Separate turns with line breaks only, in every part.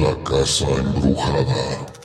La casa embrujada.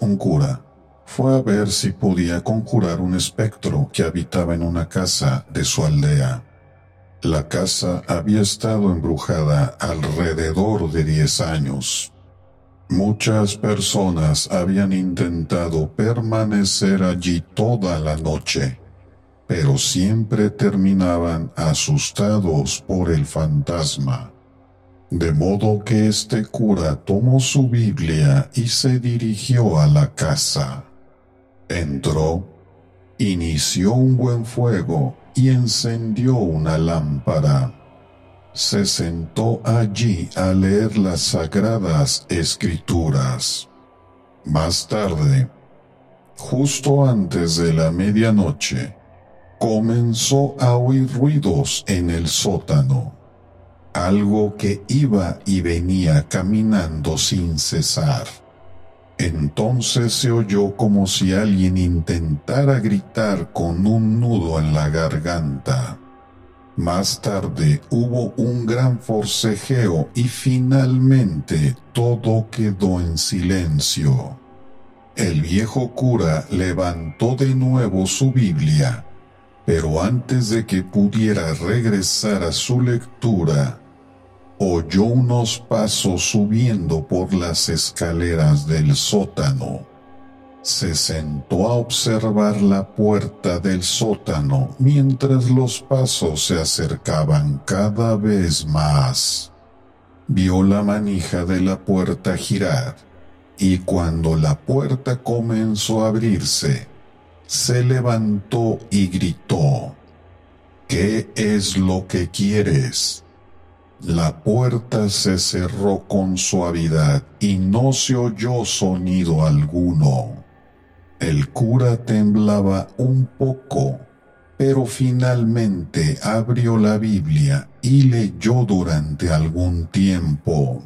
Un cura fue a ver si podía conjurar un espectro que habitaba en una casa de su aldea. La casa había estado embrujada alrededor de diez años. Muchas personas habían intentado permanecer allí toda la noche, pero siempre terminaban asustados por el fantasma. De modo que este cura tomó su Biblia y se dirigió a la casa. Entró, inició un buen fuego y encendió una lámpara. Se sentó allí a leer las sagradas escrituras. Más tarde, justo antes de la medianoche, comenzó a oír ruidos en el sótano algo que iba y venía caminando sin cesar. Entonces se oyó como si alguien intentara gritar con un nudo en la garganta. Más tarde hubo un gran forcejeo y finalmente todo quedó en silencio. El viejo cura levantó de nuevo su Biblia, pero antes de que pudiera regresar a su lectura, oyó unos pasos subiendo por las escaleras del sótano. Se sentó a observar la puerta del sótano mientras los pasos se acercaban cada vez más. Vio la manija de la puerta girar y cuando la puerta comenzó a abrirse, se levantó y gritó, ¿Qué es lo que quieres? La puerta se cerró con suavidad y no se oyó sonido alguno. El cura temblaba un poco, pero finalmente abrió la Biblia y leyó durante algún tiempo.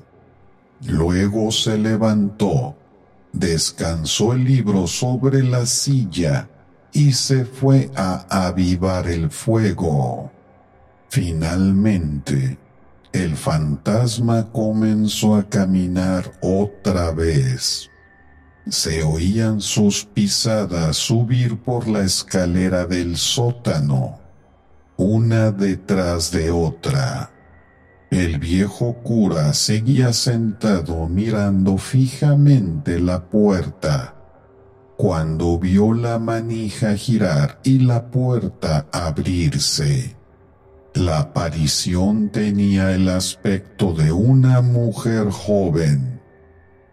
Luego se levantó, descansó el libro sobre la silla y se fue a avivar el fuego. Finalmente, el fantasma comenzó a caminar otra vez. Se oían sus pisadas subir por la escalera del sótano, una detrás de otra. El viejo cura seguía sentado mirando fijamente la puerta, cuando vio la manija girar y la puerta abrirse. La aparición tenía el aspecto de una mujer joven.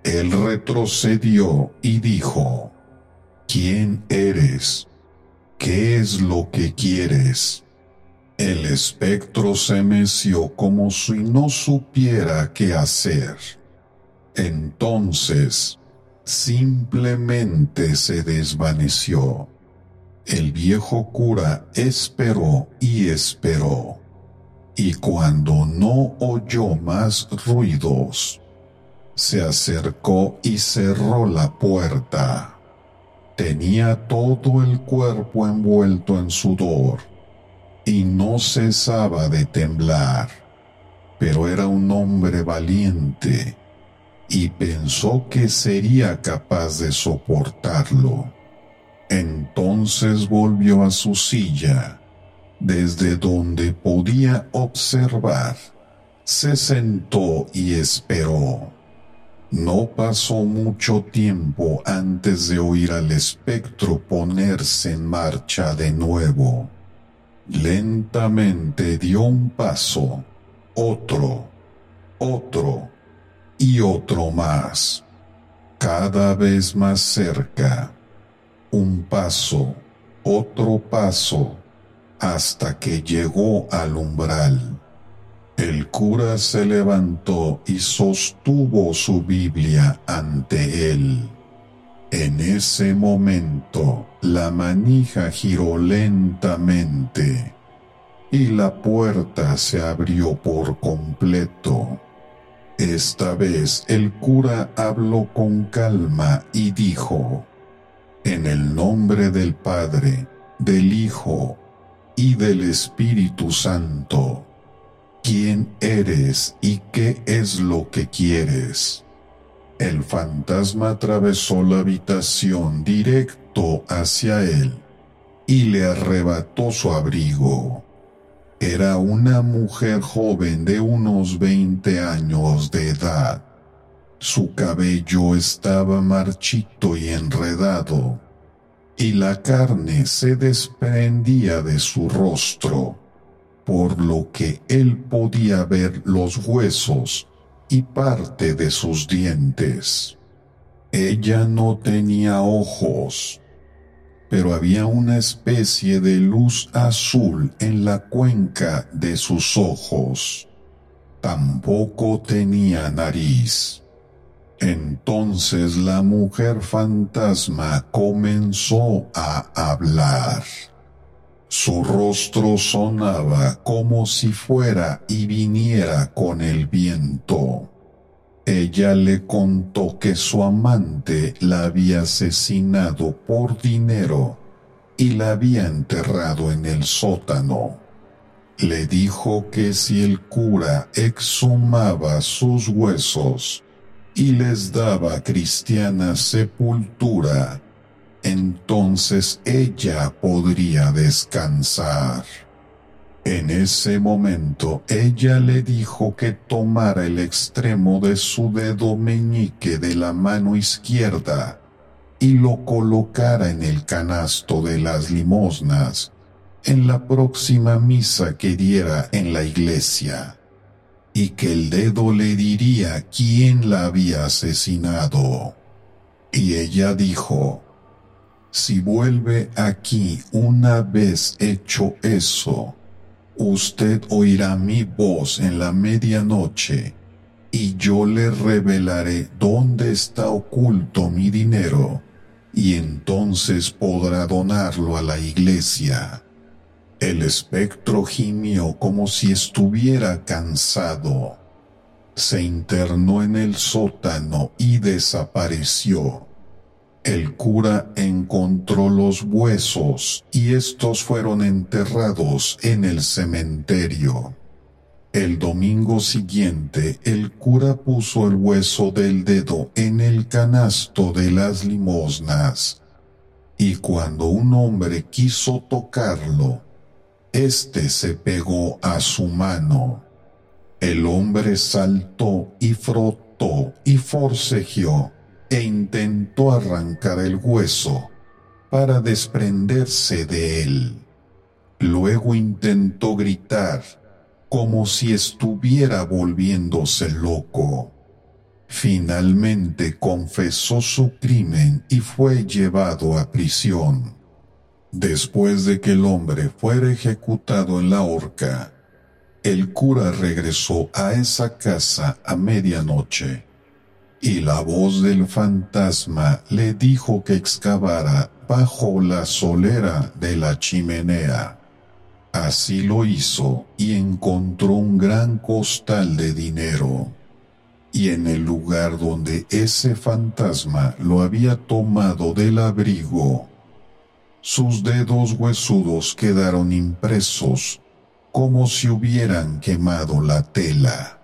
Él retrocedió y dijo, ¿Quién eres? ¿Qué es lo que quieres? El espectro se meció como si no supiera qué hacer. Entonces, simplemente se desvaneció. El viejo cura esperó y esperó, y cuando no oyó más ruidos, se acercó y cerró la puerta. Tenía todo el cuerpo envuelto en sudor y no cesaba de temblar, pero era un hombre valiente y pensó que sería capaz de soportarlo. Entonces volvió a su silla, desde donde podía observar. Se sentó y esperó. No pasó mucho tiempo antes de oír al espectro ponerse en marcha de nuevo. Lentamente dio un paso otro, otro y otro más, cada vez más cerca, un paso, otro paso, hasta que llegó al umbral. El cura se levantó y sostuvo su Biblia ante él. En ese momento la manija giró lentamente y la puerta se abrió por completo. Esta vez el cura habló con calma y dijo, En el nombre del Padre, del Hijo y del Espíritu Santo, ¿quién eres y qué es lo que quieres? El fantasma atravesó la habitación directo hacia él y le arrebató su abrigo. Era una mujer joven de unos 20 años de edad. Su cabello estaba marchito y enredado, y la carne se desprendía de su rostro, por lo que él podía ver los huesos y parte de sus dientes. Ella no tenía ojos, pero había una especie de luz azul en la cuenca de sus ojos. Tampoco tenía nariz. Entonces la mujer fantasma comenzó a hablar. Su rostro sonaba como si fuera y viniera con el viento. Ella le contó que su amante la había asesinado por dinero y la había enterrado en el sótano. Le dijo que si el cura exhumaba sus huesos y les daba cristiana sepultura, entonces ella podría descansar. En ese momento ella le dijo que tomara el extremo de su dedo meñique de la mano izquierda y lo colocara en el canasto de las limosnas en la próxima misa que diera en la iglesia, y que el dedo le diría quién la había asesinado. Y ella dijo, si vuelve aquí una vez hecho eso, Usted oirá mi voz en la medianoche, y yo le revelaré dónde está oculto mi dinero, y entonces podrá donarlo a la iglesia. El espectro gimió como si estuviera cansado. Se internó en el sótano y desapareció. El cura encontró los huesos y estos fueron enterrados en el cementerio. El domingo siguiente el cura puso el hueso del dedo en el canasto de las limosnas y cuando un hombre quiso tocarlo, éste se pegó a su mano. El hombre saltó y frotó y forcejeó e intentó arrancar el hueso para desprenderse de él. Luego intentó gritar como si estuviera volviéndose loco. Finalmente confesó su crimen y fue llevado a prisión. Después de que el hombre fuera ejecutado en la horca, el cura regresó a esa casa a medianoche y la voz del fantasma le dijo que excavara bajo la solera de la chimenea. Así lo hizo y encontró un gran costal de dinero. Y en el lugar donde ese fantasma lo había tomado del abrigo, sus dedos huesudos quedaron impresos como si hubieran quemado la tela.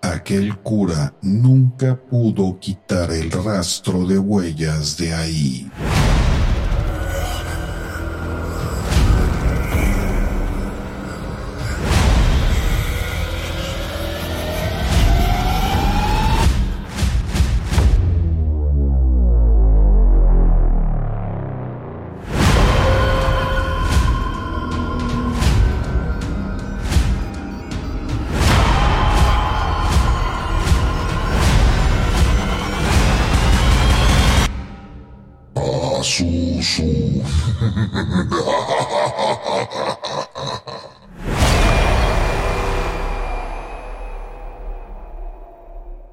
Aquel cura nunca pudo quitar el rastro de huellas de ahí.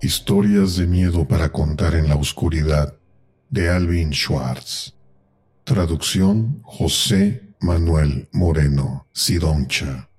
Historias de miedo para contar en la oscuridad de Alvin Schwartz. Traducción José Manuel Moreno Sidoncha.